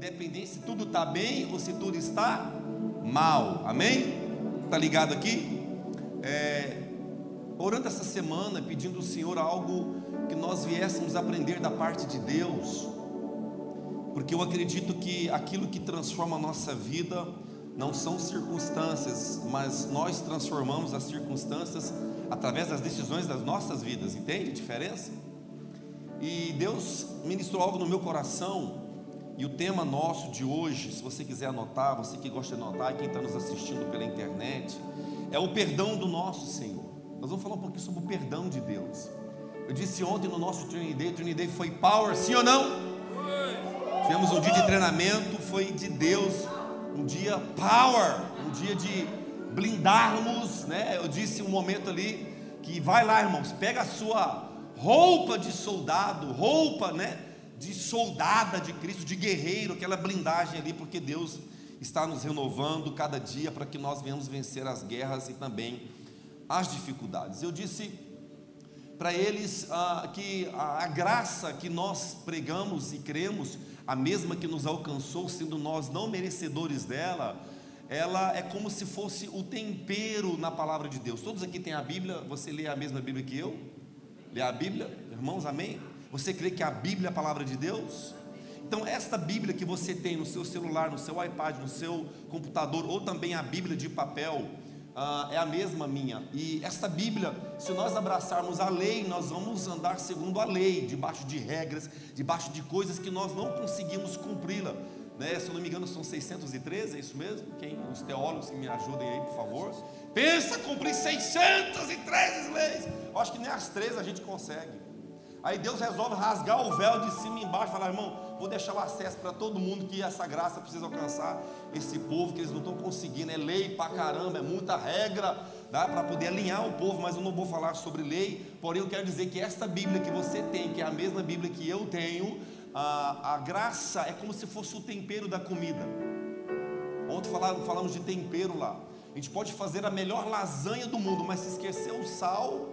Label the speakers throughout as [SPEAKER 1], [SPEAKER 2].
[SPEAKER 1] independente se tudo está bem ou se tudo está mal, amém? Está ligado aqui? É, orando essa semana, pedindo ao Senhor algo que nós viéssemos aprender da parte de Deus, porque eu acredito que aquilo que transforma a nossa vida não são circunstâncias, mas nós transformamos as circunstâncias através das decisões das nossas vidas, entende a diferença? E Deus ministrou algo no meu coração, e o tema nosso de hoje, se você quiser anotar, você que gosta de anotar, quem está nos assistindo pela internet, é o perdão do nosso Senhor. Nós vamos falar um pouquinho sobre o perdão de Deus. Eu disse ontem no nosso Training Day, Training Day foi power, sim ou não? Tivemos um dia de treinamento, foi de Deus, um dia power, um dia de blindarmos, né? Eu disse um momento ali que vai lá, irmãos, pega a sua roupa de soldado, roupa, né? De soldada de Cristo, de guerreiro, aquela blindagem ali, porque Deus está nos renovando cada dia para que nós venhamos vencer as guerras e também as dificuldades. Eu disse para eles ah, que a, a graça que nós pregamos e cremos, a mesma que nos alcançou, sendo nós não merecedores dela, ela é como se fosse o tempero na palavra de Deus. Todos aqui têm a Bíblia, você lê a mesma Bíblia que eu? Lê a Bíblia? Irmãos, amém? Você crê que a Bíblia é a palavra de Deus? Então, esta Bíblia que você tem no seu celular, no seu iPad, no seu computador, ou também a Bíblia de papel, uh, é a mesma minha. E esta Bíblia, se nós abraçarmos a lei, nós vamos andar segundo a lei, debaixo de regras, debaixo de coisas que nós não conseguimos cumpri-la né? Se eu não me engano, são 613, é isso mesmo? Quem, os teólogos que me ajudem aí, por favor. Pensa cumprir 613 leis. Eu acho que nem as três a gente consegue. Aí Deus resolve rasgar o véu de cima e embaixo falar, irmão, vou deixar o acesso para todo mundo que essa graça precisa alcançar esse povo, que eles não estão conseguindo, é lei para caramba, é muita regra, dá para poder alinhar o povo, mas eu não vou falar sobre lei, porém eu quero dizer que esta Bíblia que você tem, que é a mesma Bíblia que eu tenho, a, a graça é como se fosse o tempero da comida. Ontem falamos, falamos de tempero lá. A gente pode fazer a melhor lasanha do mundo, mas se esquecer o sal,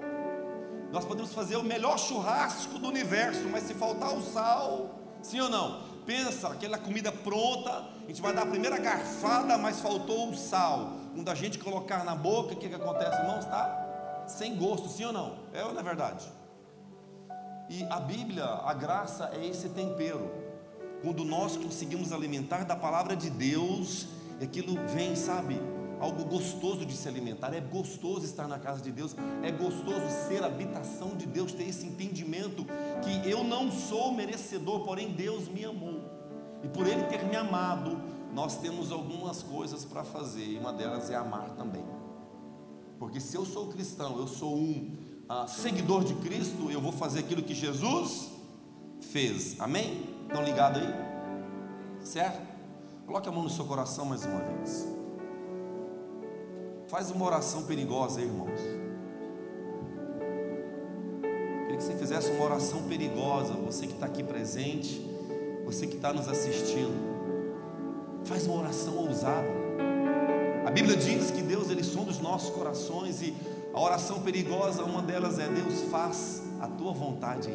[SPEAKER 1] nós podemos fazer o melhor churrasco do universo, mas se faltar o sal, sim ou não? Pensa, aquela comida pronta, a gente vai dar a primeira garfada, mas faltou o sal. Quando a gente colocar na boca, o que, que acontece, irmãos? Está sem gosto, sim ou não? É ou não é verdade? E a Bíblia, a graça é esse tempero. Quando nós conseguimos alimentar da palavra de Deus, aquilo vem, sabe? Algo gostoso de se alimentar. É gostoso estar na casa de Deus. É gostoso ser habitação de Deus, ter esse entendimento que eu não sou merecedor, porém Deus me amou. E por Ele ter me amado, nós temos algumas coisas para fazer. E uma delas é amar também. Porque se eu sou cristão, eu sou um ah, seguidor de Cristo, eu vou fazer aquilo que Jesus fez. Amém? Estão ligados aí? Certo? Coloque a mão no seu coração mais uma vez. Faz uma oração perigosa aí, irmãos. Queria que você fizesse uma oração perigosa. Você que está aqui presente, você que está nos assistindo. Faz uma oração ousada. A Bíblia diz que Deus ele sonda os nossos corações e a oração perigosa, uma delas é: Deus, faz a tua vontade.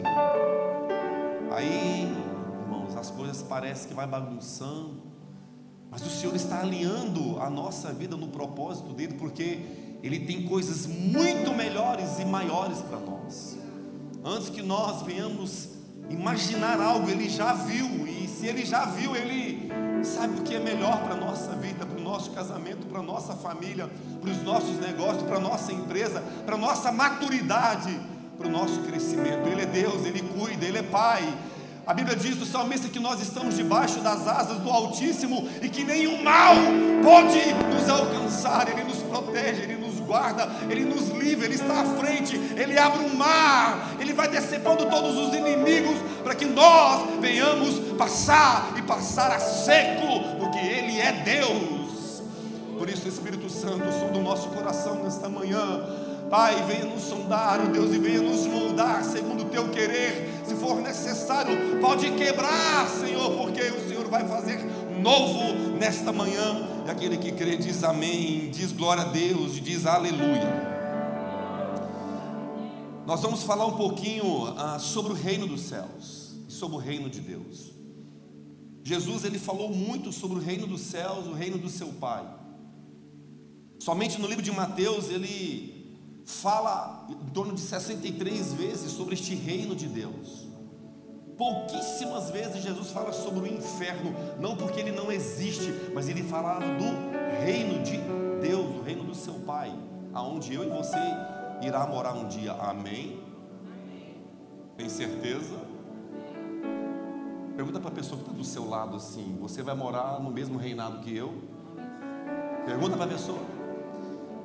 [SPEAKER 1] Aí, irmãos, as coisas parecem que vai bagunçando, mas o Senhor está alinhando a nossa vida no propósito dele, porque Ele tem coisas muito melhores e maiores para nós. Antes que nós venhamos imaginar algo, Ele já viu, e se Ele já viu, Ele sabe o que é melhor para a nossa vida, para o nosso casamento, para a nossa família, para os nossos negócios, para a nossa empresa, para a nossa maturidade, para o nosso crescimento. Ele é Deus, Ele cuida, Ele é Pai. A Bíblia diz do salmista que nós estamos debaixo das asas do Altíssimo e que nenhum mal pode nos alcançar, Ele nos protege, Ele nos guarda, Ele nos livra, Ele está à frente, Ele abre um mar, Ele vai decepando todos os inimigos para que nós venhamos passar e passar a seco, porque Ele é Deus. Por isso, Espírito Santo, som do nosso coração nesta manhã. Pai, venha nos sondar, Deus, e venha nos moldar segundo o teu querer. Se for necessário, pode quebrar, Senhor, porque o Senhor vai fazer novo nesta manhã. E aquele que crê diz amém, diz glória a Deus, diz aleluia. Nós vamos falar um pouquinho ah, sobre o reino dos céus e sobre o reino de Deus. Jesus ele falou muito sobre o reino dos céus, o reino do seu Pai. Somente no livro de Mateus ele fala em torno de 63 vezes sobre este reino de Deus. Pouquíssimas vezes Jesus fala sobre o inferno, não porque ele não existe, mas ele falava do reino de Deus, do reino do seu Pai, aonde eu e você irá morar um dia. Amém? Tem certeza? Pergunta para a pessoa que está do seu lado assim: Você vai morar no mesmo reinado que eu? Pergunta para a pessoa.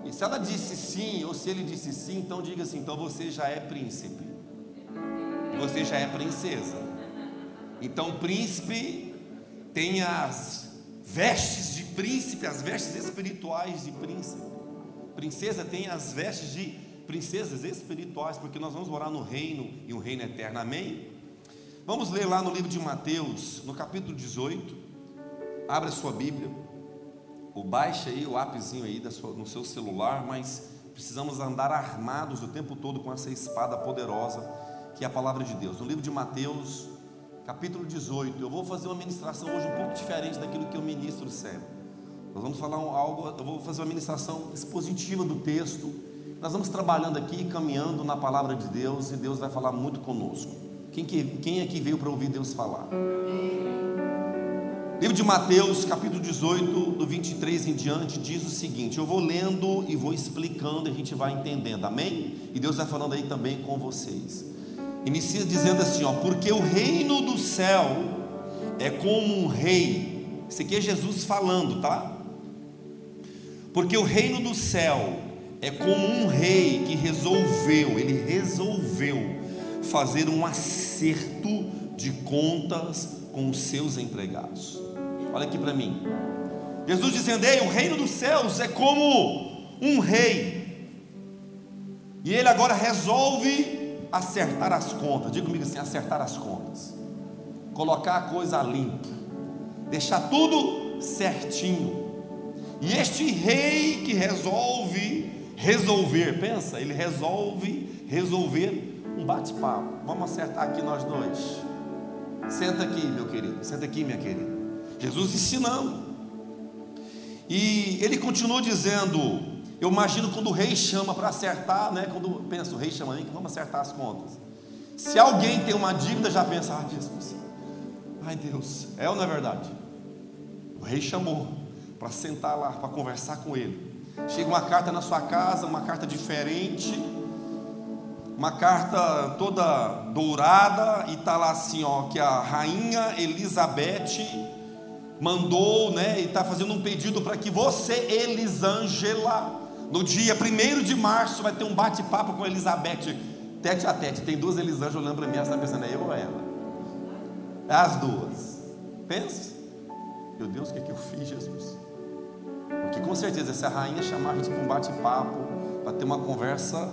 [SPEAKER 1] E se ela disse sim, ou se ele disse sim, então diga assim: então você já é príncipe. Você já é princesa. Então, príncipe tem as vestes de príncipe, as vestes espirituais de príncipe. Princesa tem as vestes de princesas espirituais, porque nós vamos morar no reino e um reino eterno. Amém? Vamos ler lá no livro de Mateus, no capítulo 18. Abra sua Bíblia. Ou baixa aí o apezinho aí sua, no seu celular, mas precisamos andar armados o tempo todo com essa espada poderosa que é a palavra de Deus. No livro de Mateus, capítulo 18. Eu vou fazer uma ministração hoje um pouco diferente daquilo que eu ministro sempre. Nós vamos falar algo, eu vou fazer uma ministração expositiva do texto. Nós vamos trabalhando aqui, caminhando na palavra de Deus, e Deus vai falar muito conosco. Quem, que, quem aqui veio para ouvir Deus falar? Livro de Mateus, capítulo 18, do 23 em diante, diz o seguinte: Eu vou lendo e vou explicando, e a gente vai entendendo, amém? E Deus vai falando aí também com vocês. Inicia dizendo assim, ó, porque o reino do céu é como um rei. Isso aqui é Jesus falando, tá? Porque o reino do céu é como um rei que resolveu, ele resolveu fazer um acerto de contas com os seus empregados. Olha aqui para mim. Jesus dizendo: Ei, o reino dos céus é como um rei. E ele agora resolve acertar as contas. Diga comigo assim: acertar as contas. Colocar a coisa limpa. Deixar tudo certinho. E este rei que resolve resolver, pensa, ele resolve resolver um bate-papo. Vamos acertar aqui nós dois. Senta aqui, meu querido. Senta aqui, minha querida. Jesus ensinando. E ele continuou dizendo: eu imagino quando o rei chama para acertar, né? Quando pensa, o rei chama, que vamos acertar as contas. Se alguém tem uma dívida, já pensa, ah, Jesus, ai Deus, é ou não é verdade? O rei chamou para sentar lá, para conversar com ele. Chega uma carta na sua casa, uma carta diferente, uma carta toda dourada, e está lá assim, ó, que a rainha Elizabeth mandou, né, e está fazendo um pedido para que você, Elisângela, no dia 1 de março vai ter um bate-papo com Elizabeth, tete a tete. Tem duas Elisângela olhando para mim, ela está pensando, é eu ou ela? É as duas. Pensa. Meu Deus, o que, é que eu fiz, Jesus? Porque com certeza, se a rainha chamar a gente para um bate-papo, para ter uma conversa,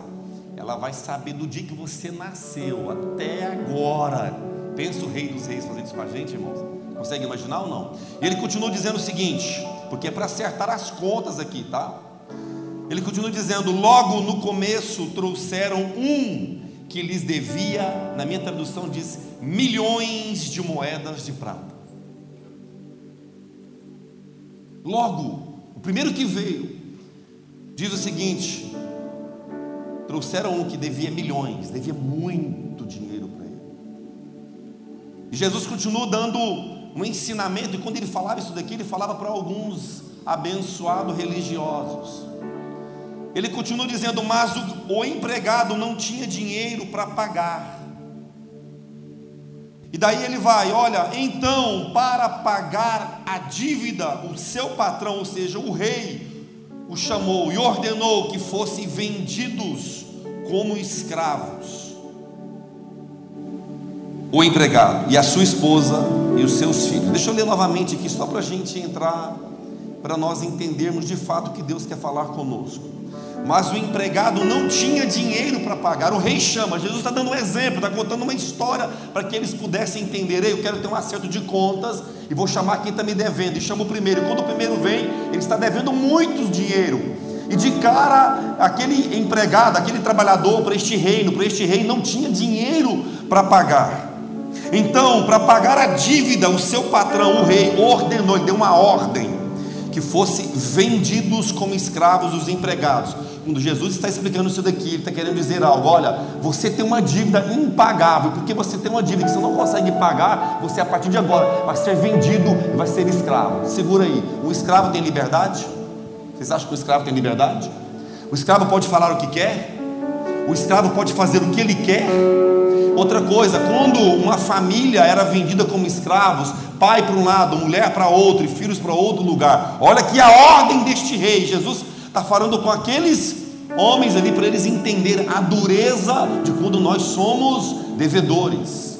[SPEAKER 1] ela vai saber do dia que você nasceu até agora. Pensa o rei dos reis fazendo isso com a gente, irmãos. Consegue imaginar ou não? Ele continua dizendo o seguinte, porque é para acertar as contas aqui, tá? Ele continua dizendo: Logo no começo trouxeram um que lhes devia, na minha tradução diz, milhões de moedas de prata. Logo, o primeiro que veio, diz o seguinte: trouxeram um que devia milhões, devia muito dinheiro para ele. E Jesus continuou dando um ensinamento, e quando ele falava isso daqui, ele falava para alguns abençoados religiosos. Ele continua dizendo: Mas o, o empregado não tinha dinheiro para pagar. E daí ele vai: Olha, então, para pagar a dívida, o seu patrão, ou seja, o rei, o chamou e ordenou que fossem vendidos como escravos. O empregado e a sua esposa e os seus filhos. Deixa eu ler novamente aqui, só para a gente entrar, para nós entendermos de fato o que Deus quer falar conosco. Mas o empregado não tinha dinheiro para pagar. O rei chama. Jesus está dando um exemplo, está contando uma história para que eles pudessem entender. Eu quero ter um acerto de contas e vou chamar quem está me devendo. E chama o primeiro. E quando o primeiro vem, ele está devendo muito dinheiro. E de cara, aquele empregado, aquele trabalhador para este reino, para este rei, não tinha dinheiro para pagar. Então, para pagar a dívida, o seu patrão, o rei, ordenou, ele deu uma ordem que fosse vendidos como escravos os empregados. Quando Jesus está explicando isso daqui, ele está querendo dizer algo: olha, você tem uma dívida impagável, porque você tem uma dívida que você não consegue pagar, você a partir de agora vai ser vendido e vai ser escravo. Segura aí, o escravo tem liberdade? Vocês acham que o escravo tem liberdade? O escravo pode falar o que quer? O escravo pode fazer o que ele quer? Outra coisa, quando uma família era vendida como escravos, pai para um lado, mulher para outro e filhos para outro lugar, olha que a ordem deste rei, Jesus está falando com aqueles homens ali para eles entenderem a dureza de quando nós somos devedores.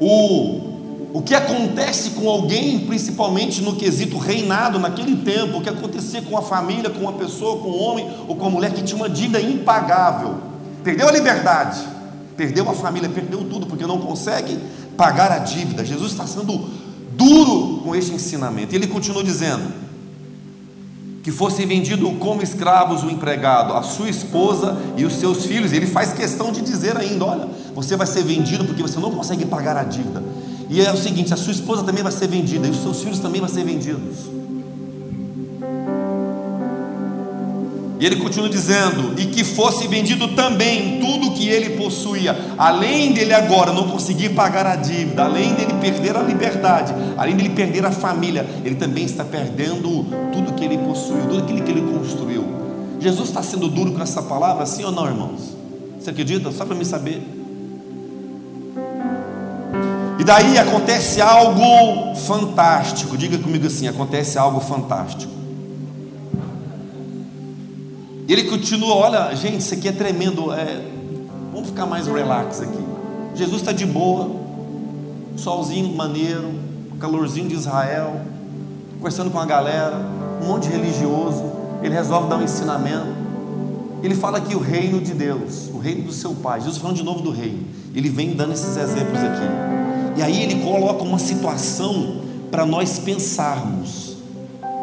[SPEAKER 1] O o que acontece com alguém, principalmente no quesito reinado naquele tempo, o que acontecia com a família, com uma pessoa, com um homem ou com uma mulher que tinha uma dívida impagável, perdeu a liberdade, perdeu a família, perdeu tudo, porque não consegue pagar a dívida. Jesus está sendo duro com este ensinamento. Ele continua dizendo: que fosse vendido como escravos o empregado, a sua esposa e os seus filhos. Ele faz questão de dizer ainda: olha, você vai ser vendido porque você não consegue pagar a dívida. E é o seguinte: a sua esposa também vai ser vendida, e os seus filhos também vão ser vendidos. E ele continua dizendo: e que fosse vendido também tudo que ele possuía, além dele agora não conseguir pagar a dívida, além dele perder a liberdade, além dele perder a família, ele também está perdendo tudo que ele possuiu, tudo aquilo que ele construiu. Jesus está sendo duro com essa palavra, sim ou não, irmãos? Você acredita? Só para me saber. E daí acontece algo fantástico. Diga comigo assim: acontece algo fantástico. Ele continua: olha, gente, isso aqui é tremendo. É, vamos ficar mais relax aqui. Jesus está de boa, solzinho maneiro, calorzinho de Israel, conversando com a galera, um monte de religioso. Ele resolve dar um ensinamento. Ele fala aqui o reino de Deus, o reino do seu Pai. Jesus falando de novo do reino. Ele vem dando esses exemplos aqui. E aí ele coloca uma situação para nós pensarmos.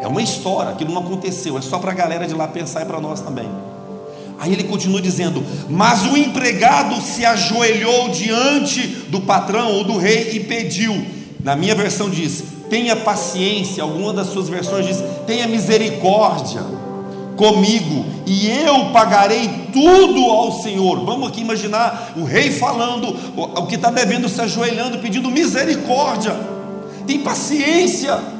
[SPEAKER 1] É uma história, aquilo não aconteceu, é só para a galera de lá pensar e para nós também. Aí ele continua dizendo: Mas o empregado se ajoelhou diante do patrão ou do rei e pediu. Na minha versão diz: Tenha paciência. Alguma das suas versões diz: Tenha misericórdia comigo e eu pagarei tudo ao Senhor. Vamos aqui imaginar o rei falando, o que está devendo se ajoelhando, pedindo misericórdia. Tem paciência.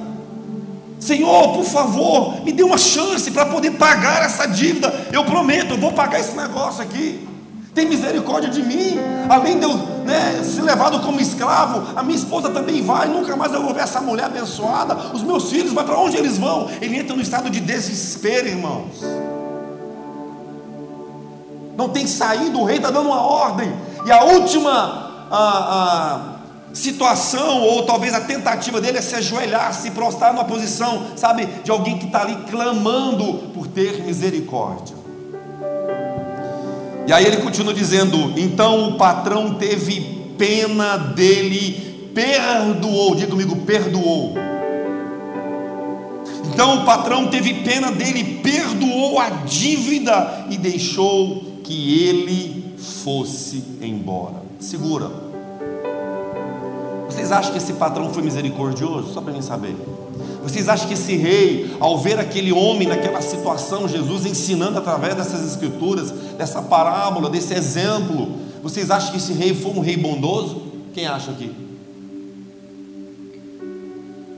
[SPEAKER 1] Senhor, por favor, me dê uma chance para poder pagar essa dívida. Eu prometo, eu vou pagar esse negócio aqui. Tem misericórdia de mim. Além de eu né, ser levado como escravo, a minha esposa também vai. Nunca mais eu vou ver essa mulher abençoada. Os meus filhos, vai para onde eles vão? Ele entra no estado de desespero, irmãos. Não tem saído, o rei está dando uma ordem. E a última. A, a, situação, ou talvez a tentativa dele é se ajoelhar, se prostrar numa posição, sabe, de alguém que está ali clamando por ter misericórdia. E aí ele continua dizendo: então o patrão teve pena dele, perdoou, diga comigo, perdoou. Então o patrão teve pena dele, perdoou a dívida e deixou que ele fosse embora. Segura. Vocês acham que esse patrão foi misericordioso? Só para mim saber. Vocês acham que esse rei, ao ver aquele homem naquela situação, Jesus ensinando através dessas escrituras, dessa parábola, desse exemplo, vocês acham que esse rei foi um rei bondoso? Quem acha aqui?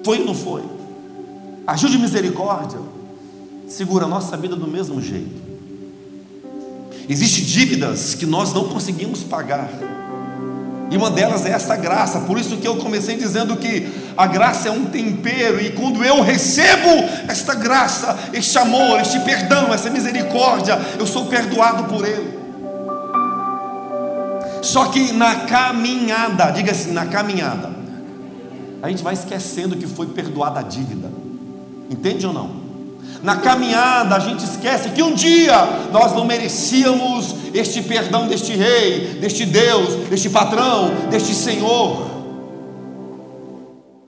[SPEAKER 1] Foi ou não foi? Agiu de misericórdia? Segura a nossa vida do mesmo jeito. Existem dívidas que nós não conseguimos pagar. E uma delas é essa graça. Por isso que eu comecei dizendo que a graça é um tempero e quando eu recebo esta graça, este amor, este perdão, essa misericórdia, eu sou perdoado por ele. Só que na caminhada, diga assim, na caminhada, a gente vai esquecendo que foi perdoada a dívida. Entende ou não? Na caminhada, a gente esquece que um dia nós não merecíamos este perdão deste rei, deste Deus, deste patrão, deste Senhor.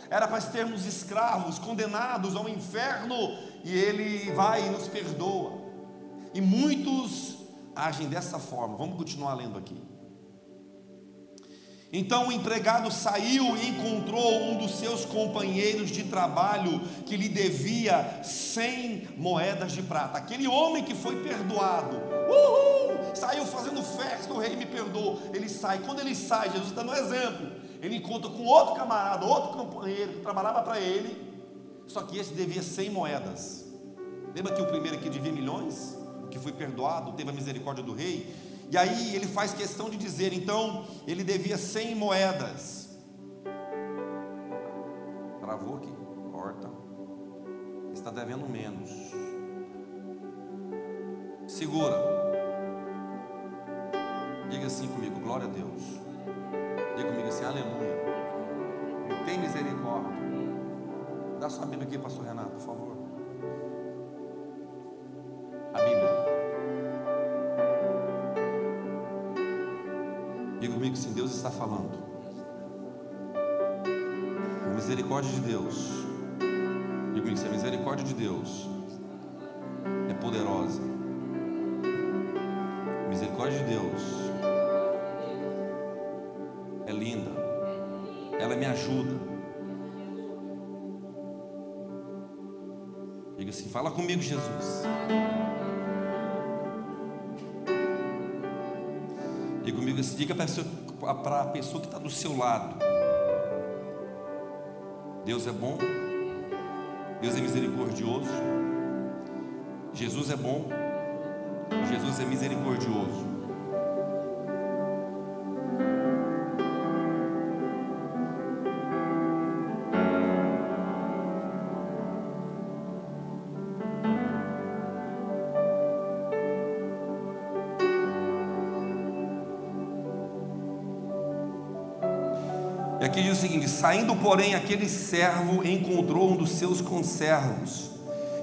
[SPEAKER 1] Era para sermos escravos, condenados ao inferno, e Ele vai e nos perdoa. E muitos agem dessa forma. Vamos continuar lendo aqui. Então o empregado saiu e encontrou um dos seus companheiros de trabalho que lhe devia cem moedas de prata. Aquele homem que foi perdoado, uhul, saiu fazendo festa, o rei me perdoou. Ele sai, quando ele sai, Jesus está no exemplo, ele encontra com outro camarada, outro companheiro que trabalhava para ele, só que esse devia cem moedas. Lembra que o primeiro que devia milhões, que foi perdoado, teve a misericórdia do rei? E aí ele faz questão de dizer, então, ele devia 100 moedas. Travou aqui, corta. Está devendo menos. Segura. Diga assim comigo, glória a Deus. Diga comigo assim, aleluia. Tem misericórdia. Dá sua Bíblia aqui, pastor Renato, por favor. Comigo sim, Deus está falando. A misericórdia de Deus. Diga comigo sim, a misericórdia de Deus é poderosa. A misericórdia de Deus é linda. Ela me ajuda. Diga assim, fala comigo, Jesus. Diga comigo assim, diga para a pessoa que está do seu lado. Deus é bom, Deus é misericordioso, Jesus é bom, Jesus é misericordioso. Aqui diz o seguinte: saindo, porém, aquele servo encontrou um dos seus conservos,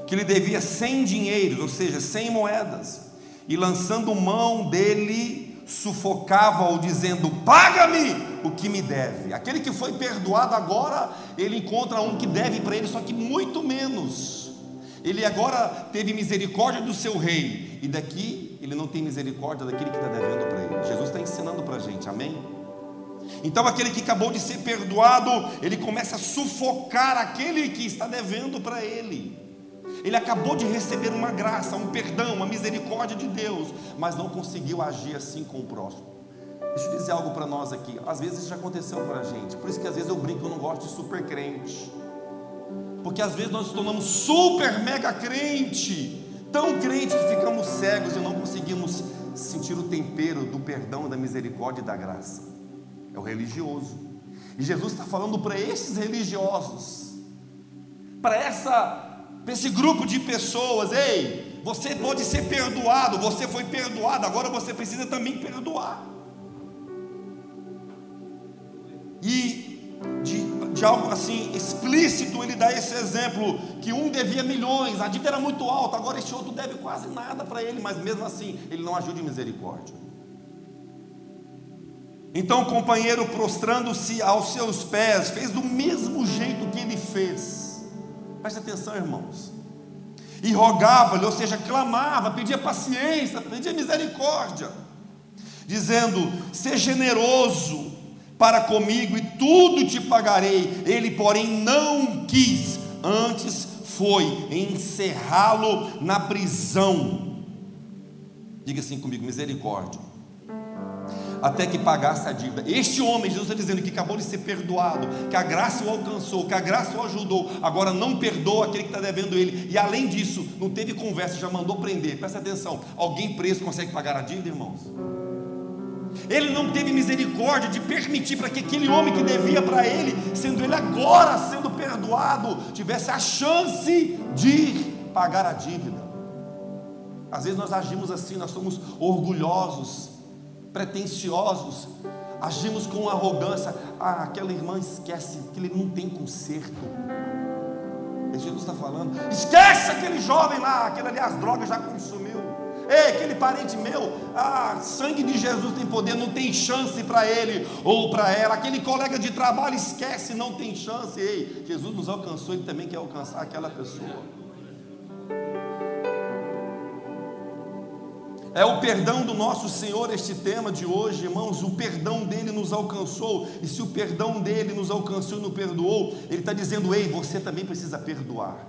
[SPEAKER 1] que lhe devia cem dinheiros, ou seja, cem moedas, e lançando mão dele, sufocava-o, dizendo: Paga-me o que me deve. Aquele que foi perdoado agora, ele encontra um que deve para ele, só que muito menos. Ele agora teve misericórdia do seu rei, e daqui ele não tem misericórdia daquele que está devendo para ele. Jesus está ensinando para a gente, amém? Então, aquele que acabou de ser perdoado, ele começa a sufocar aquele que está devendo para ele. Ele acabou de receber uma graça, um perdão, uma misericórdia de Deus, mas não conseguiu agir assim com o próximo. Deixa eu dizer algo para nós aqui. Às vezes isso já aconteceu com a gente. Por isso que às vezes eu brinco, eu não gosto de super crente. Porque às vezes nós nos tornamos super mega crente, tão crente que ficamos cegos e não conseguimos sentir o tempero do perdão, da misericórdia e da graça o religioso. E Jesus está falando para esses religiosos, para essa esse grupo de pessoas, ei, você pode ser perdoado, você foi perdoado, agora você precisa também perdoar. E de, de algo assim explícito, ele dá esse exemplo: que um devia milhões, a dívida era muito alta, agora este outro deve quase nada para ele, mas mesmo assim ele não agiu de misericórdia. Então o companheiro, prostrando-se aos seus pés, fez do mesmo jeito que ele fez. Preste atenção, irmãos. E rogava-lhe, ou seja, clamava, pedia paciência, pedia misericórdia, dizendo: Seja generoso para comigo e tudo te pagarei. Ele, porém, não quis, antes foi encerrá-lo na prisão. Diga assim comigo: misericórdia até que pagasse a dívida. Este homem, Jesus está dizendo que acabou de ser perdoado, que a graça o alcançou, que a graça o ajudou, agora não perdoa aquele que está devendo ele, e além disso, não teve conversa, já mandou prender. Presta atenção: alguém preso consegue pagar a dívida, irmãos? Ele não teve misericórdia de permitir para que aquele homem que devia para ele, sendo ele agora sendo perdoado, tivesse a chance de pagar a dívida. Às vezes nós agimos assim, nós somos orgulhosos, pretensiosos, agimos com arrogância. Ah, aquela irmã esquece que ele não tem conserto. Jesus está falando, esquece aquele jovem lá, aquele ali as drogas já consumiu. Ei, aquele parente meu, ah, sangue de Jesus tem poder, não tem chance para ele ou para ela. Aquele colega de trabalho esquece, não tem chance. Ei, Jesus nos alcançou, ele também quer alcançar aquela pessoa. É o perdão do nosso Senhor este tema de hoje, irmãos. O perdão dele nos alcançou, e se o perdão dele nos alcançou e nos perdoou, ele está dizendo: ei, você também precisa perdoar.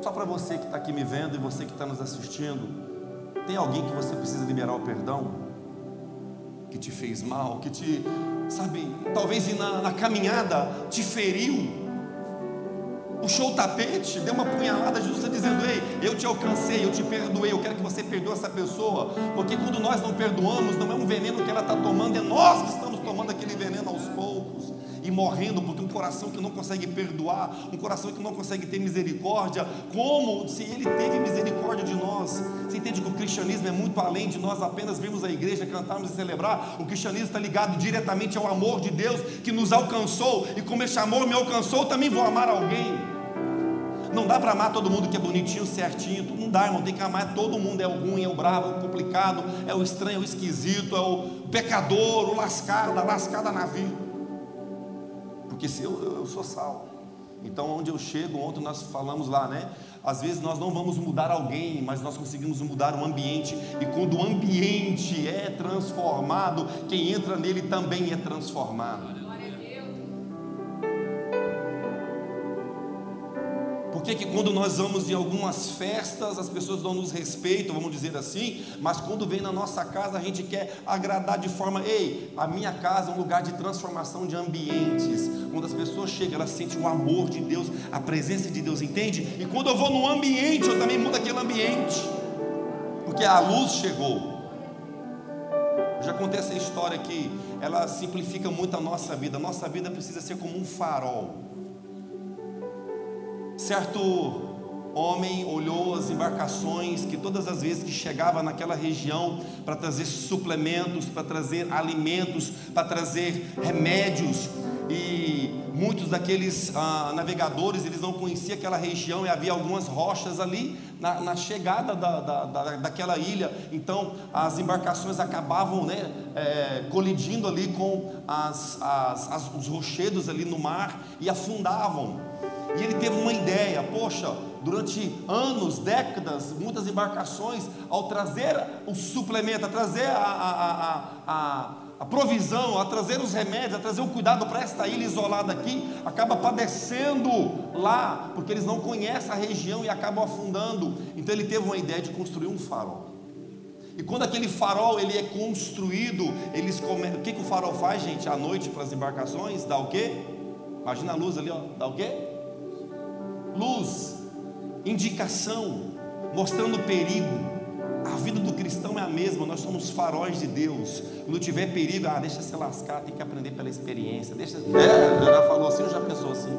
[SPEAKER 1] Só para você que está aqui me vendo e você que está nos assistindo, tem alguém que você precisa liberar o perdão? Que te fez mal, que te, sabe, talvez na, na caminhada te feriu, puxou o tapete, deu uma punhalada justa dizendo: Ei, eu te alcancei, eu te perdoei, eu quero que você perdoe essa pessoa, porque quando nós não perdoamos, não é um veneno que ela está tomando, é nós que estamos tomando aquele veneno aos poucos e morrendo, porque um coração que não consegue perdoar, um coração que não consegue ter misericórdia, como se ele teve misericórdia de nós? Você entende que o cristianismo é muito além de nós apenas virmos à igreja, cantarmos e celebrar? O cristianismo está ligado diretamente ao amor de Deus que nos alcançou, e como esse amor me alcançou, também vou amar alguém. Não dá para amar todo mundo que é bonitinho, certinho. Não dá, irmão. Tem que amar todo mundo. É o ruim, é o bravo, é o complicado, é o estranho, é o esquisito, é o pecador, o lascado, a lascada na vida. Porque se eu, eu sou sal. Então, onde eu chego, ontem nós falamos lá, né? Às vezes nós não vamos mudar alguém, mas nós conseguimos mudar o ambiente. E quando o ambiente é transformado, quem entra nele também é transformado. Que que quando nós vamos em algumas festas, as pessoas não nos respeitam, vamos dizer assim, mas quando vem na nossa casa, a gente quer agradar de forma, ei, a minha casa é um lugar de transformação de ambientes. Quando as pessoas chegam, elas sentem o amor de Deus, a presença de Deus, entende? E quando eu vou no ambiente, eu também mudo aquele ambiente. Porque a luz chegou. Eu já contei essa história que ela simplifica muito a nossa vida. A nossa vida precisa ser como um farol. Certo homem olhou as embarcações que todas as vezes que chegava naquela região para trazer suplementos, para trazer alimentos, para trazer remédios e muitos daqueles ah, navegadores eles não conheciam aquela região e havia algumas rochas ali na, na chegada da, da, da, daquela ilha. Então as embarcações acabavam né, é, colidindo ali com as, as, as, os rochedos ali no mar e afundavam e ele teve uma ideia, poxa, durante anos, décadas, muitas embarcações, ao trazer o suplemento, a trazer a, a, a, a, provisão, a trazer os remédios, a trazer o cuidado para esta ilha isolada aqui, acaba padecendo lá, porque eles não conhecem a região e acabam afundando. Então ele teve uma ideia de construir um farol. E quando aquele farol ele é construído, eles come... o que, que o farol faz, gente, à noite para as embarcações? Dá o quê? Imagina a luz ali, ó. Dá o quê? Luz, indicação, mostrando perigo. A vida do cristão é a mesma, nós somos faróis de Deus. Quando tiver perigo, ah, deixa se lascar, tem que aprender pela experiência. Deixa, é, já falou assim, já pensou assim?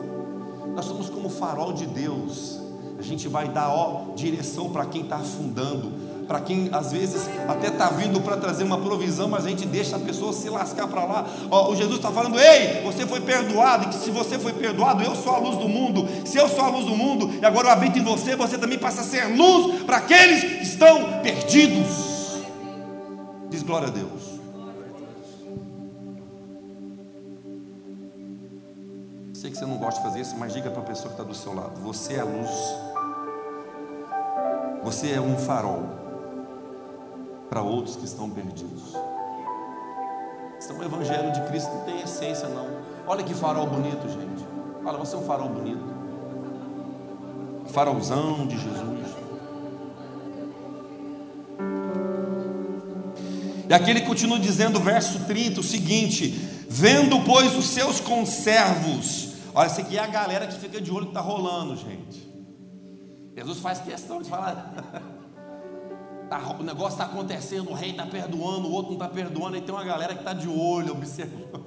[SPEAKER 1] Nós somos como farol de Deus. A gente vai dar ó, direção para quem está afundando para quem às vezes até está vindo para trazer uma provisão, mas a gente deixa a pessoa se lascar para lá. Ó, o Jesus está falando: ei, você foi perdoado, e que se você foi perdoado, eu sou a luz do mundo. Se eu sou a luz do mundo, e agora eu habito em você, você também passa a ser luz para aqueles que estão perdidos. Diz glória a Deus. Sei que você não gosta de fazer isso, mas diga para a pessoa que está do seu lado: você é a luz. Você é um farol para outros que estão perdidos. Então o Evangelho de Cristo não tem essência, não. Olha que farol bonito, gente. Olha, você é um farol bonito. Farolzão de Jesus. E aqui ele continua dizendo, verso 30, o seguinte: Vendo, pois, os seus conservos. Olha, isso aqui é a galera que fica de olho que está rolando, gente. Jesus faz questão de falar. Tá, o negócio está acontecendo, o rei está perdoando, o outro não está perdoando, e tem uma galera que está de olho, observando.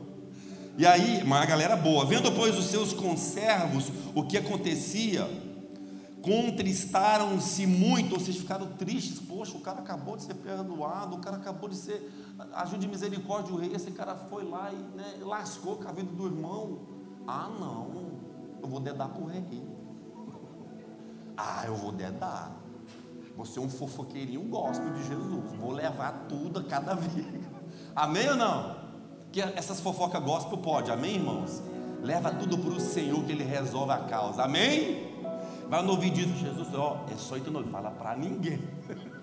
[SPEAKER 1] E aí, uma galera boa, vendo pois os seus conservos o que acontecia, contristaram-se muito, ou seja, ficaram tristes. Poxa, o cara acabou de ser perdoado, o cara acabou de ser. Ajude de misericórdia o rei, esse cara foi lá e né, lascou com a vida do irmão. Ah, não, eu vou dedar para o rei. Ah, eu vou dedar. Você é um fofoqueirinho gospel de Jesus. Vou levar tudo a cada vez. Amém ou não? Que essas fofocas gospel pode, amém, irmãos? Leva tudo para o Senhor que Ele resolve a causa. Amém? Vai no ouvido disso, Jesus, ó, é só ir no fala para ninguém.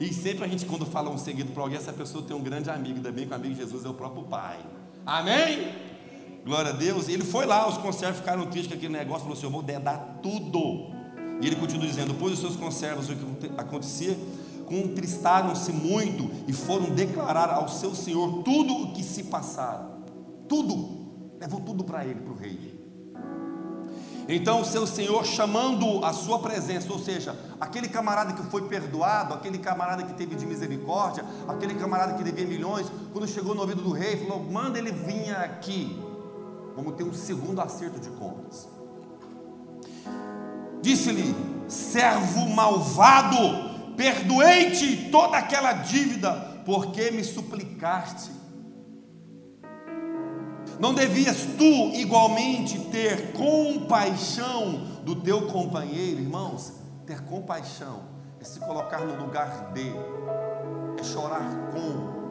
[SPEAKER 1] E sempre a gente, quando fala um seguido para alguém, essa pessoa tem um grande amigo, ainda bem que o amigo de Jesus é o próprio Pai. Amém? Glória a Deus. Ele foi lá, os conservos ficaram tristes com aquele negócio, falou assim: Eu vou dar tudo. E ele continua dizendo: Depois os seus conservos, o que acontecia? Contristaram-se muito e foram declarar ao seu senhor tudo o que se passara. Tudo. Levou tudo para ele, para o rei. Então o seu senhor chamando a sua presença, ou seja, aquele camarada que foi perdoado, aquele camarada que teve de misericórdia, aquele camarada que devia milhões, quando chegou no ouvido do rei, falou: manda ele vir aqui. Vamos ter um segundo acerto de contas. Disse-lhe: servo malvado, perdoei-te toda aquela dívida, porque me suplicaste. Não devias tu igualmente ter compaixão do teu companheiro, irmãos? Ter compaixão é se colocar no lugar de, é chorar com.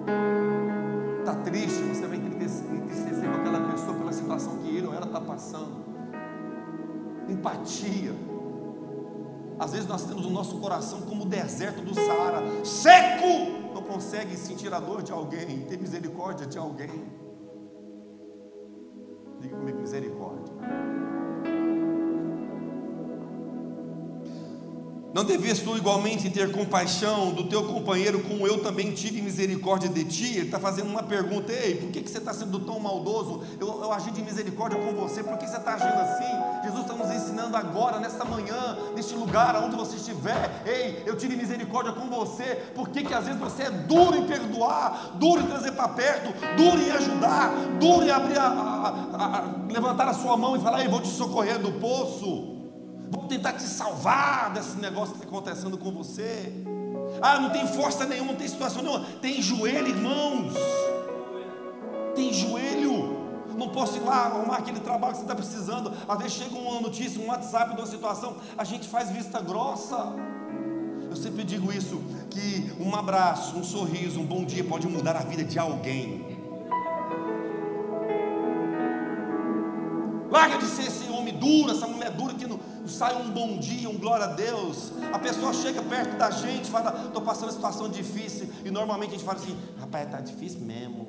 [SPEAKER 1] Está triste, você vai entristecer com aquela pessoa pela situação que ele ou ela está passando. Empatia. Às vezes nós temos o nosso coração como o deserto do Saara, seco, não consegue sentir a dor de alguém, ter misericórdia de alguém. Diga comigo, misericórdia. Não devias tu igualmente ter compaixão do teu companheiro, como eu também tive misericórdia de ti? Ele está fazendo uma pergunta: Ei, por que, que você está sendo tão maldoso? Eu, eu agi de misericórdia com você, por que você está agindo assim? Jesus está nos ensinando agora, nesta manhã, neste lugar, onde você estiver. Ei, eu tive misericórdia com você, por que, que às vezes você é duro em perdoar, duro em trazer para perto, duro em ajudar, duro em abrir a, a, a levantar a sua mão e falar: Ei, vou te socorrer do poço? Vou tentar te salvar desse negócio que está acontecendo com você. Ah, não tem força nenhuma, não tem situação nenhuma. Tem joelho, irmãos. Tem joelho. Não posso ir lá arrumar aquele trabalho que você está precisando. Às vezes chega uma notícia, um WhatsApp de uma situação, a gente faz vista grossa. Eu sempre digo isso: que um abraço, um sorriso, um bom dia pode mudar a vida de alguém. Larga de ser esse homem duro, essa mulher sai um bom dia, um glória a Deus. A pessoa chega perto da gente, fala, estou passando uma situação difícil. E normalmente a gente fala assim, rapaz, está difícil mesmo.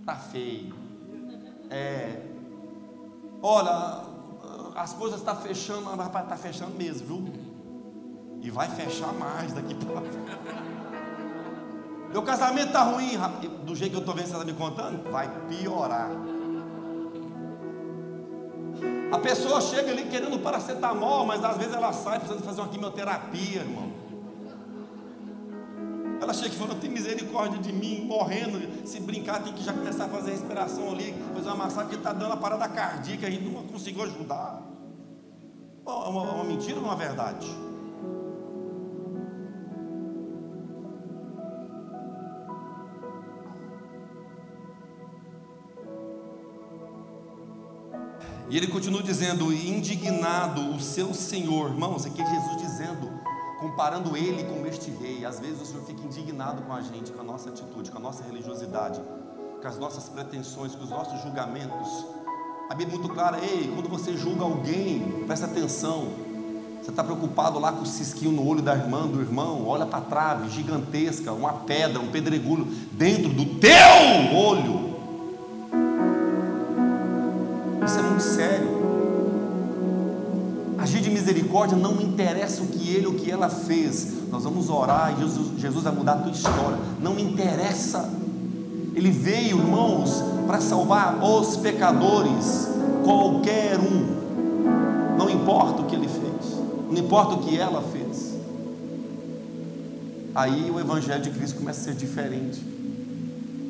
[SPEAKER 1] Está feio. É. Olha, as coisas estão tá fechando, mas rapaz, está fechando mesmo, viu? E vai fechar mais daqui para. Meu casamento está ruim, do jeito que eu estou vendo, você está me contando? Vai piorar. A pessoa chega ali querendo paracetamol, mas às vezes ela sai precisando fazer uma quimioterapia, irmão. Ela chega e fala, tem misericórdia de mim, morrendo. Se brincar, tem que já começar a fazer a respiração ali, fazer uma massagem, porque está dando a parada cardíaca, a gente não conseguiu ajudar. É uma, uma mentira ou uma verdade? E ele continua dizendo: indignado o seu Senhor, irmãos, aqui é Jesus dizendo, comparando ele com este rei. Às vezes o Senhor fica indignado com a gente, com a nossa atitude, com a nossa religiosidade, com as nossas pretensões, com os nossos julgamentos. A Bíblia é muito clara: ei, quando você julga alguém, presta atenção. Você está preocupado lá com o cisquinho no olho da irmã, do irmão, olha para a trave gigantesca, uma pedra, um pedregulho dentro do teu olho. Isso é muito sério. Agir de misericórdia não interessa o que ele ou o que ela fez. Nós vamos orar e Jesus, Jesus vai mudar a tua história. Não interessa. Ele veio, irmãos, para salvar os pecadores, qualquer um. Não importa o que ele fez, não importa o que ela fez. Aí o Evangelho de Cristo começa a ser diferente.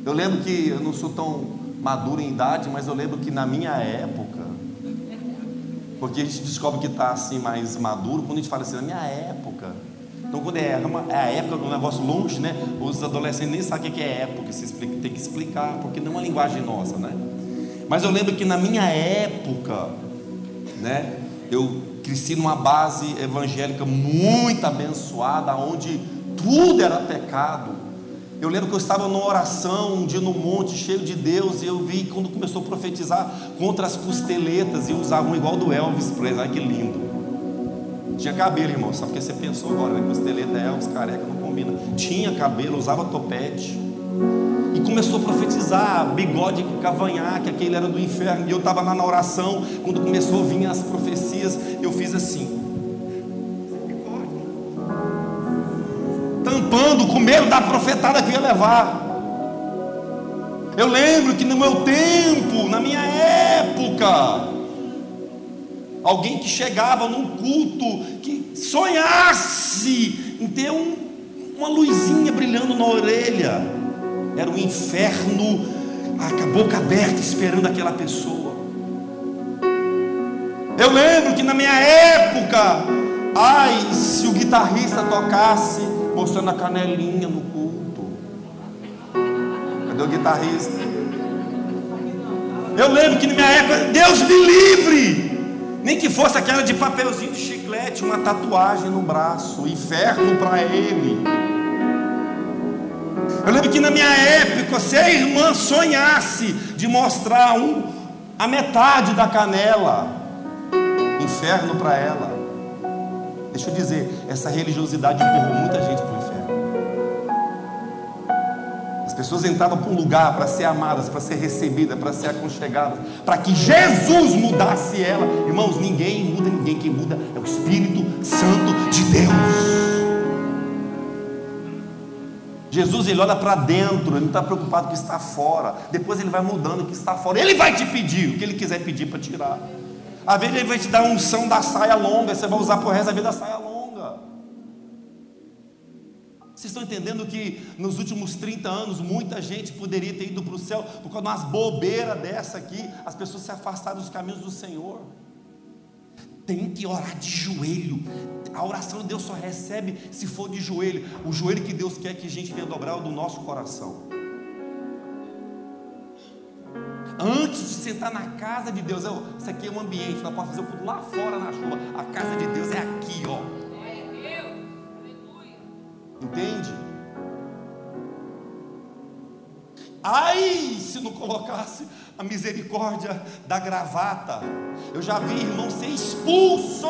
[SPEAKER 1] Eu lembro que eu não sou tão maduro em idade, mas eu lembro que na minha época, porque a gente descobre que está assim mais maduro quando a gente fala assim, na minha época. Então, quando é, é a época do negócio longe, né? Os adolescentes nem sabem o que é época, se explica, tem que explicar, porque não é uma linguagem nossa, né? Mas eu lembro que na minha época, né? Eu cresci numa base evangélica muito abençoada, onde tudo era pecado. Eu lembro que eu estava numa oração um dia no monte, cheio de Deus, e eu vi quando começou a profetizar contra as costeletas, e usavam igual do Elvis Presley, ai que lindo. Tinha cabelo, irmão. Só porque você pensou agora, né? Costeleta é os careca, não combina. Tinha cabelo, usava topete. E começou a profetizar, bigode, cavanhaque, aquele era do inferno. E eu estava lá na oração, quando começou a vir as profecias, eu fiz assim. Medo da profetada que ia levar. Eu lembro que no meu tempo, na minha época, alguém que chegava num culto que sonhasse em ter um, uma luzinha brilhando na orelha, era um inferno, a boca aberta esperando aquela pessoa. Eu lembro que na minha época, ai, se o guitarrista tocasse mostrando a canelinha no Cadê o guitarrista? Eu lembro que na minha época, Deus me livre! Nem que fosse aquela de papelzinho de chiclete, uma tatuagem no braço, inferno para ele. Eu lembro que na minha época, se a irmã sonhasse de mostrar um, a metade da canela, inferno para ela. Deixa eu dizer, essa religiosidade empurrou muita gente para o inferno pessoas entravam para um lugar para ser amadas, para ser recebidas, para ser aconchegadas, para que Jesus mudasse ela. Irmãos, ninguém muda ninguém, quem muda é o Espírito Santo de Deus. Jesus ele olha para dentro, ele não está preocupado com o que está fora. Depois ele vai mudando o que está fora. Ele vai te pedir o que ele quiser pedir para tirar. Às vezes ele vai te dar unção da saia longa, você vai usar por resto da vida a saia longa. Vocês estão entendendo que nos últimos 30 anos muita gente poderia ter ido para o céu por causa de umas bobeiras dessa aqui, as pessoas se afastaram dos caminhos do Senhor. Tem que orar de joelho. A oração de Deus só recebe se for de joelho. O joelho que Deus quer que a gente venha dobrar é o do nosso coração. Antes de sentar na casa de Deus, eu, isso aqui é um ambiente, nós podemos fazer o culto lá fora na chuva. A casa de Deus é aqui, ó. Entende? Ai, se não colocasse a misericórdia da gravata. Eu já vi irmão ser expulso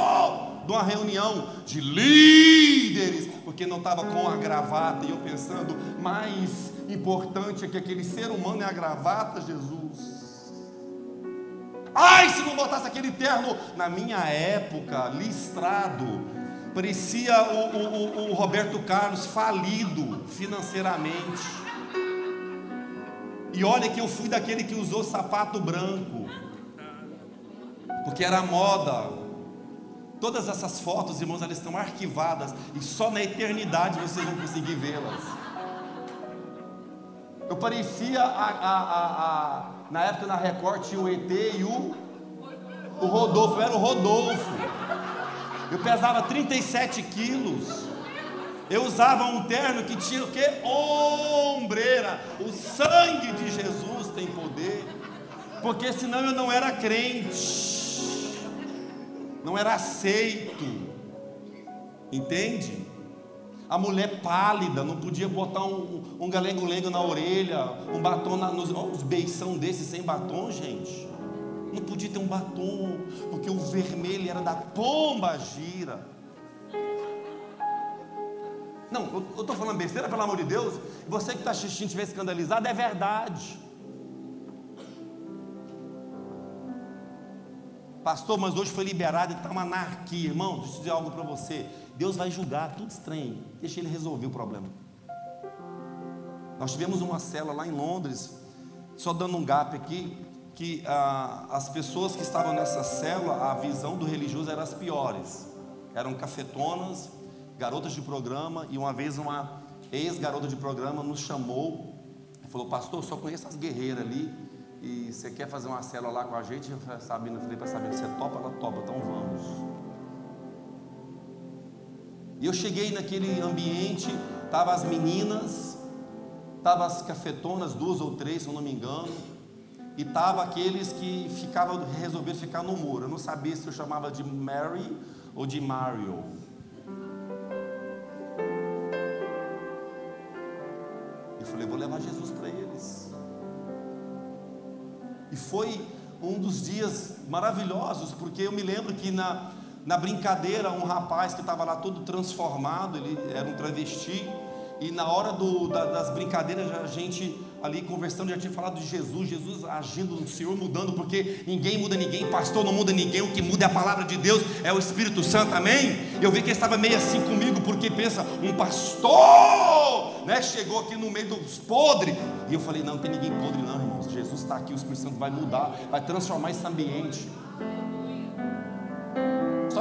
[SPEAKER 1] de uma reunião de líderes, porque não estava com a gravata. E eu pensando, mais importante é que aquele ser humano é a gravata, Jesus. Ai, se não botasse aquele terno na minha época, listrado, Parecia o, o, o Roberto Carlos falido financeiramente. E olha que eu fui daquele que usou sapato branco, porque era moda. Todas essas fotos, irmãos, elas estão arquivadas e só na eternidade vocês vão conseguir vê-las. Eu parecia a, a, a, a, na época na Record tinha o ET e o, o Rodolfo, eu era o Rodolfo. Eu pesava 37 quilos. Eu usava um terno que tinha o que? Ombreira. O sangue de Jesus tem poder. Porque senão eu não era crente. Não era aceito. Entende? A mulher pálida, não podia botar um, um galengo-lengo na orelha, um batom na, nos, uns beição desses sem batom, gente. Não podia ter um batom, porque o vermelho era da pomba gira. Não, eu estou falando besteira, pelo amor de Deus. Você que está assistindo estiver escandalizado, é verdade. Pastor, mas hoje foi liberado e está uma anarquia. Irmão, deixa eu dizer algo para você. Deus vai julgar tudo estranho. Deixa ele resolver o problema. Nós tivemos uma cela lá em Londres, só dando um gap aqui que ah, as pessoas que estavam nessa célula, a visão do religioso era as piores. Eram cafetonas, garotas de programa, e uma vez uma ex-garota de programa nos chamou e falou: Pastor, só conheço as guerreiras ali, e você quer fazer uma célula lá com a gente? Eu falei, eu falei para saber, você topa? Ela topa, então vamos. E eu cheguei naquele ambiente, tava as meninas, tava as cafetonas, duas ou três, se eu não me engano, e tava aqueles que ficavam resolveram ficar no muro. Eu não sabia se eu chamava de Mary ou de Mario. Eu falei, vou levar Jesus para eles. E foi um dos dias maravilhosos, porque eu me lembro que na, Na brincadeira, um rapaz que estava lá todo transformado, ele era um travesti, e na hora do, da, das brincadeiras, a gente ali conversando, já tinha falado de Jesus, Jesus agindo no Senhor, mudando, porque ninguém muda ninguém, pastor não muda ninguém, o que muda é a palavra de Deus, é o Espírito Santo, amém? Eu vi que ele estava meio assim comigo, porque pensa, um pastor, né, chegou aqui no meio dos podres, e eu falei, não, não tem ninguém podre não, Jesus está aqui, o Espírito Santo vai mudar, vai transformar esse ambiente.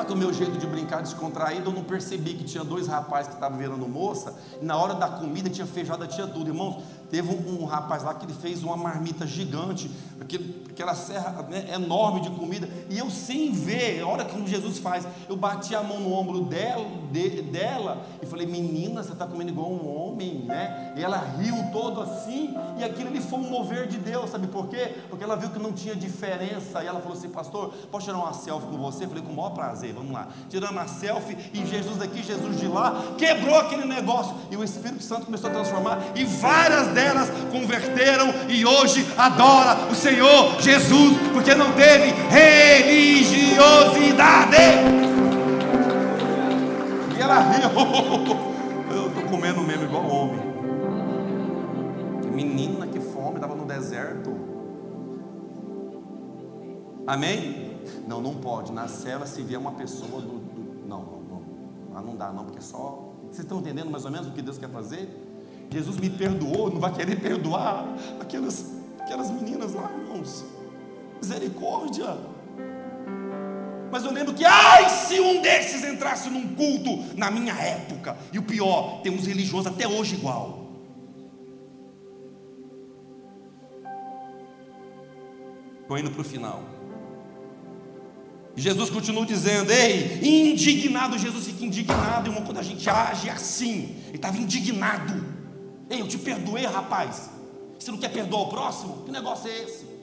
[SPEAKER 1] Que o meu jeito de brincar descontraído, eu não percebi que tinha dois rapazes que estavam virando moça, e na hora da comida tinha feijada, tinha tudo. Irmãos, teve um, um rapaz lá que ele fez uma marmita gigante, aquele, aquela serra né, enorme de comida, e eu sem ver, a hora que Jesus faz, eu bati a mão no ombro dela, de, dela e falei, menina, você está comendo igual um homem, né? E ela riu todo assim, e aquilo ali foi um mover de Deus, sabe por quê? Porque ela viu que não tinha diferença, e ela falou assim, pastor, posso tirar uma selfie com você? Eu falei, com o maior prazer, vamos lá. Tirando uma selfie, e Jesus daqui, Jesus de lá, quebrou aquele negócio, e o Espírito Santo começou a transformar, e várias delas converteram, e hoje adora o Senhor Jesus, porque não teve religiosidade. E ela riu. Eu estou comendo mesmo igual homem. Menina, que fome, estava no deserto. Amém? Não, não pode. Na cela, se vier uma pessoa do. do não, não, não. Ah, não dá, não, porque só. Vocês estão entendendo mais ou menos o que Deus quer fazer? Jesus me perdoou, não vai querer perdoar aquelas, aquelas meninas lá, irmãos. Misericórdia. Mas eu lembro que, ai, se um desses entrasse num culto na minha época, e o pior, tem uns religiosos até hoje igual. Estou indo para o final. Jesus continua dizendo: Ei, indignado, Jesus fica indignado, irmão, quando a gente age assim, ele estava indignado. Ei, eu te perdoei, rapaz. Você não quer perdoar o próximo? Que negócio é esse?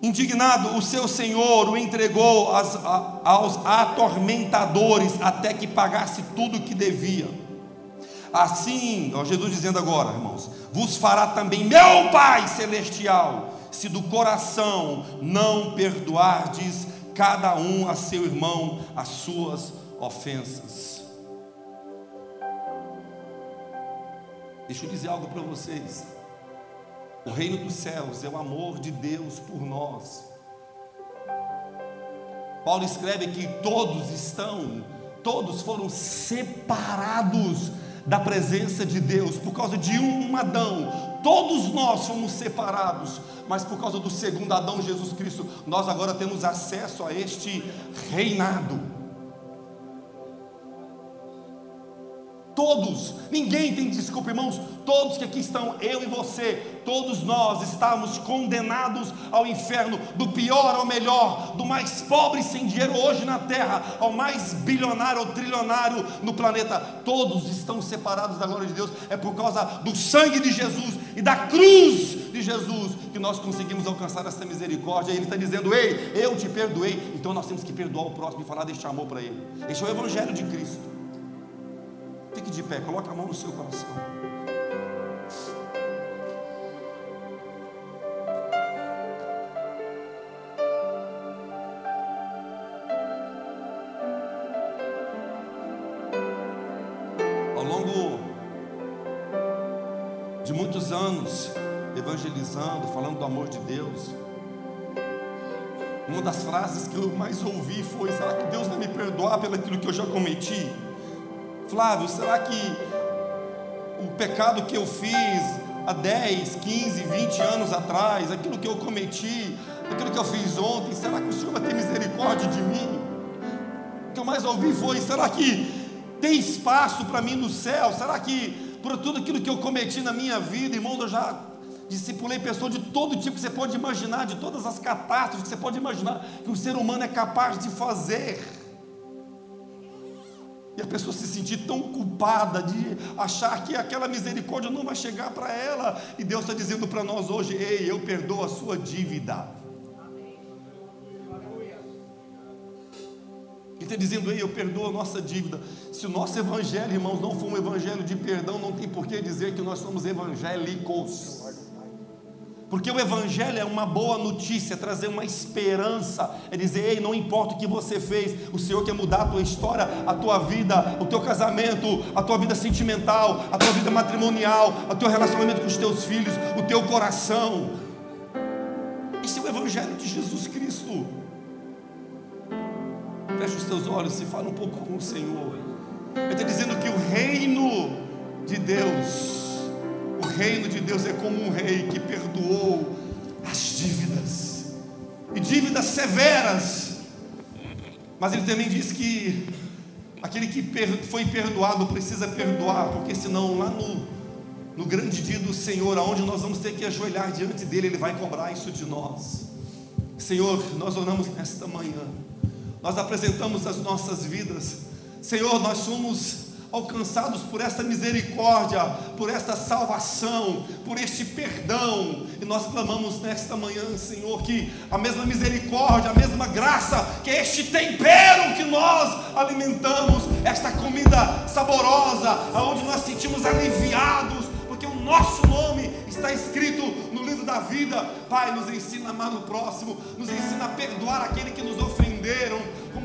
[SPEAKER 1] Indignado, o seu senhor o entregou aos, aos atormentadores até que pagasse tudo o que devia. Assim, ó, Jesus dizendo agora, irmãos, vos fará também meu Pai celestial, se do coração não perdoardes cada um a seu irmão as suas ofensas. Deixa eu dizer algo para vocês. O reino dos céus é o amor de Deus por nós. Paulo escreve que todos estão, todos foram separados da presença de Deus por causa de um Adão. Todos nós fomos separados, mas por causa do segundo Adão, Jesus Cristo, nós agora temos acesso a este reinado. Todos, ninguém tem desculpa, irmãos. Todos que aqui estão, eu e você, todos nós estamos condenados ao inferno, do pior ao melhor, do mais pobre sem dinheiro hoje na terra, ao mais bilionário ou trilionário no planeta. Todos estão separados da glória de Deus. É por causa do sangue de Jesus e da cruz de Jesus que nós conseguimos alcançar essa misericórdia. Ele está dizendo: Ei, eu te perdoei. Então nós temos que perdoar o próximo e falar deste amor para ele. Este é o Evangelho de Cristo. Fique de pé, coloque a mão no seu coração. Ao longo de muitos anos evangelizando, falando do amor de Deus, uma das frases que eu mais ouvi foi: será que Deus vai me perdoar pelo aquilo que eu já cometi? Flávio, será que o pecado que eu fiz há 10, 15, 20 anos atrás, aquilo que eu cometi, aquilo que eu fiz ontem, será que o Senhor vai ter misericórdia de mim? O que eu mais ouvi foi: será que tem espaço para mim no céu? Será que por tudo aquilo que eu cometi na minha vida, irmão, eu já discipulei pessoas de todo tipo que você pode imaginar, de todas as catástrofes que você pode imaginar que o ser humano é capaz de fazer. E a pessoa se sentir tão culpada de achar que aquela misericórdia não vai chegar para ela. E Deus está dizendo para nós hoje: Ei, eu perdoo a sua dívida. Ele está dizendo, ei, eu perdoo a nossa dívida. Se o nosso evangelho, irmãos, não for um evangelho de perdão, não tem por que dizer que nós somos evangélicos. Porque o Evangelho é uma boa notícia, é trazer uma esperança, é dizer: ei, não importa o que você fez, o Senhor quer mudar a tua história, a tua vida, o teu casamento, a tua vida sentimental, a tua vida matrimonial, o teu relacionamento com os teus filhos, o teu coração. Esse é o Evangelho de Jesus Cristo. Feche os teus olhos e fala um pouco com o Senhor. Ele está dizendo que o reino de Deus o reino de Deus é como um rei que perdoou as dívidas, e dívidas severas. Mas ele também diz que aquele que foi perdoado precisa perdoar, porque senão lá no, no grande dia do Senhor, aonde nós vamos ter que ajoelhar diante dele, ele vai cobrar isso de nós. Senhor, nós oramos nesta manhã, nós apresentamos as nossas vidas. Senhor, nós somos alcançados por esta misericórdia, por esta salvação, por este perdão. E nós clamamos nesta manhã, Senhor, que a mesma misericórdia, a mesma graça, que é este tempero que nós alimentamos, esta comida saborosa, aonde nós sentimos aliviados, porque o nosso nome está escrito no livro da vida. Pai, nos ensina a amar no próximo, nos ensina a perdoar aquele que nos ofenderam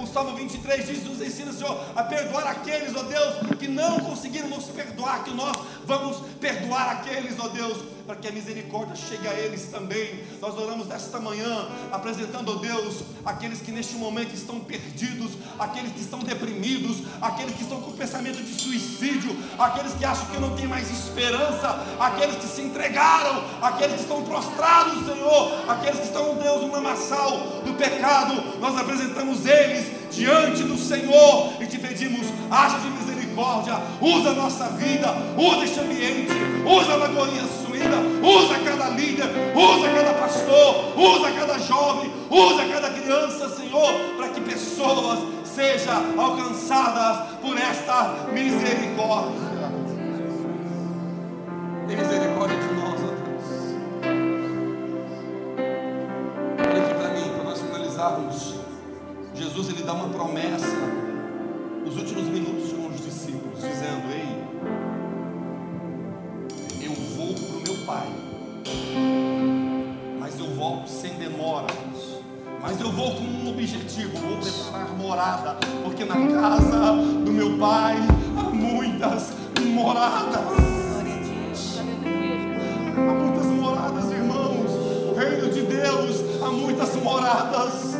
[SPEAKER 1] o Salmo 23 diz, nos ensina, Senhor, a perdoar aqueles, ó Deus, que não conseguiram nos perdoar, que nós vamos perdoar aqueles, ó Deus, para que a misericórdia chegue a eles também. Nós oramos nesta manhã, apresentando, ó Deus, aqueles que neste momento estão perdidos, aqueles que estão deprimidos, aqueles que estão com pensamento de suicídio, aqueles que acham que não tem mais esperança, aqueles que se entregaram, aqueles que estão prostrados, Senhor, aqueles que estão, Deus, no lamaçal do pecado, nós apresentamos eles diante do Senhor e te pedimos, haja de misericórdia, usa a nossa vida, usa este ambiente, usa a Lagoinha Suína, usa cada líder, usa cada pastor, usa cada jovem, usa cada criança, Senhor, para que pessoas sejam alcançadas por esta misericórdia. Tem misericórdia de nós, ó Deus. Olha aqui para mim, para nós finalizarmos. Jesus ele dá uma promessa nos últimos minutos com os discípulos, dizendo: Ei, Pai, mas eu volto sem demora. Mas eu vou com um objetivo, vou preparar morada, porque na casa do meu pai há muitas moradas. Há muitas moradas, irmãos. O reino de Deus há muitas moradas.